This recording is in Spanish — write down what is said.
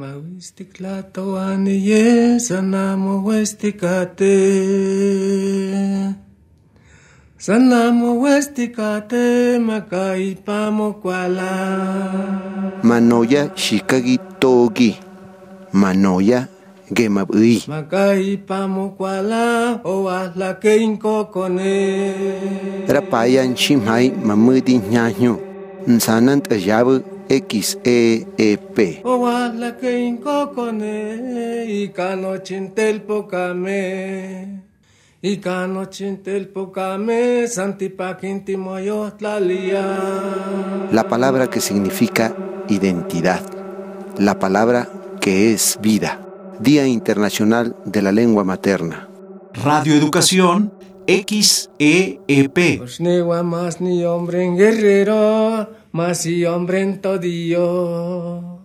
Mawistiklatawani sanamo westikate. Sanamo westikate makaipamo. Manoya shikagi togi. Manoya gemabui. Makaipamo kwala o ahla keinko kone. Rapayan chimhai mamudi ñaño. Nsanant ayabu XEEP. Ikano tlalia. La palabra que significa identidad. La palabra que es vida. Día Internacional de la Lengua Materna. Radio Educación XEEP. Pues más ni hombre en guerrero, más y hombre en todío.